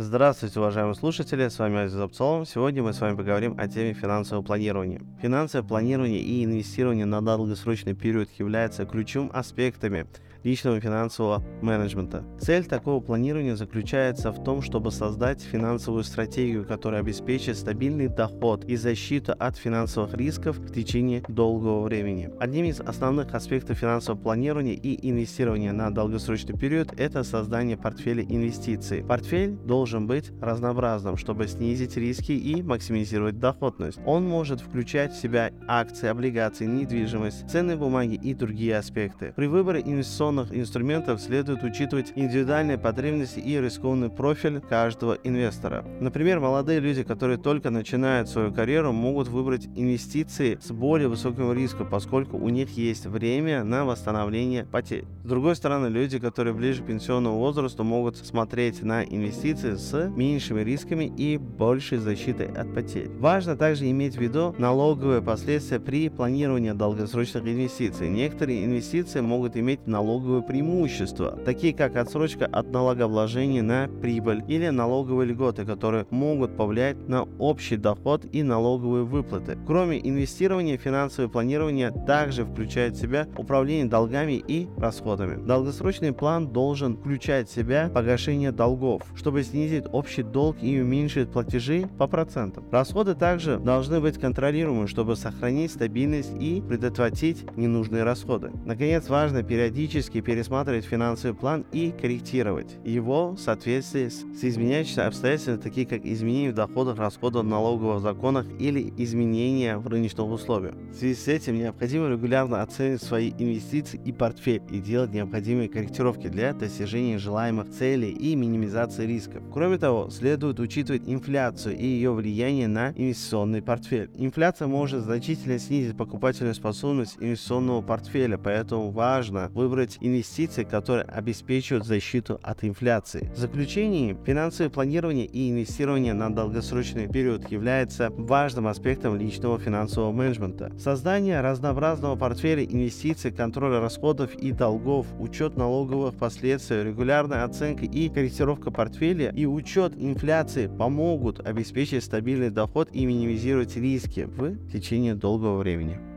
Здравствуйте, уважаемые слушатели, с вами Азиз Абцолом. Сегодня мы с вами поговорим о теме финансового планирования. Финансовое планирование и инвестирование на долгосрочный период являются ключевым аспектами личного финансового менеджмента. Цель такого планирования заключается в том, чтобы создать финансовую стратегию, которая обеспечит стабильный доход и защиту от финансовых рисков в течение долгого времени. Одним из основных аспектов финансового планирования и инвестирования на долгосрочный период – это создание портфеля инвестиций. Портфель должен быть разнообразным, чтобы снизить риски и максимизировать доходность. Он может включать в себя акции, облигации, недвижимость, ценные бумаги и другие аспекты. При выборе инвестиционных инструментов следует учитывать индивидуальные потребности и рискованный профиль каждого инвестора. Например, молодые люди, которые только начинают свою карьеру, могут выбрать инвестиции с более высоким риском, поскольку у них есть время на восстановление потерь. С другой стороны, люди, которые ближе к пенсионному возрасту, могут смотреть на инвестиции с меньшими рисками и большей защитой от потерь. Важно также иметь в виду налоговые последствия при планировании долгосрочных инвестиций. Некоторые инвестиции могут иметь налоговые преимущества, такие как отсрочка от налогообложения на прибыль или налоговые льготы, которые могут повлиять на общий доход и налоговые выплаты. Кроме инвестирования, финансовое планирование также включает в себя управление долгами и расходами. Долгосрочный план должен включать в себя погашение долгов, чтобы снизить общий долг и уменьшить платежи по процентам. Расходы также должны быть контролируемы, чтобы сохранить стабильность и предотвратить ненужные расходы. Наконец, важно периодически пересматривать финансовый план и корректировать его в соответствии с изменяющимися обстоятельствами, такие как изменения в доходах, расходах, налоговых законах или изменения в рыночных условиях. В связи с этим необходимо регулярно оценивать свои инвестиции и портфель и делать необходимые корректировки для достижения желаемых целей и минимизации рисков. Кроме того, следует учитывать инфляцию и ее влияние на инвестиционный портфель. Инфляция может значительно снизить покупательную способность инвестиционного портфеля, поэтому важно выбрать инвестиции, которые обеспечивают защиту от инфляции. В заключении, финансовое планирование и инвестирование на долгосрочный период является важным аспектом личного финансового менеджмента. Создание разнообразного портфеля инвестиций, контроль расходов и долгов, учет налоговых последствий, регулярная оценка и корректировка портфеля и учет инфляции помогут обеспечить стабильный доход и минимизировать риски в течение долгого времени.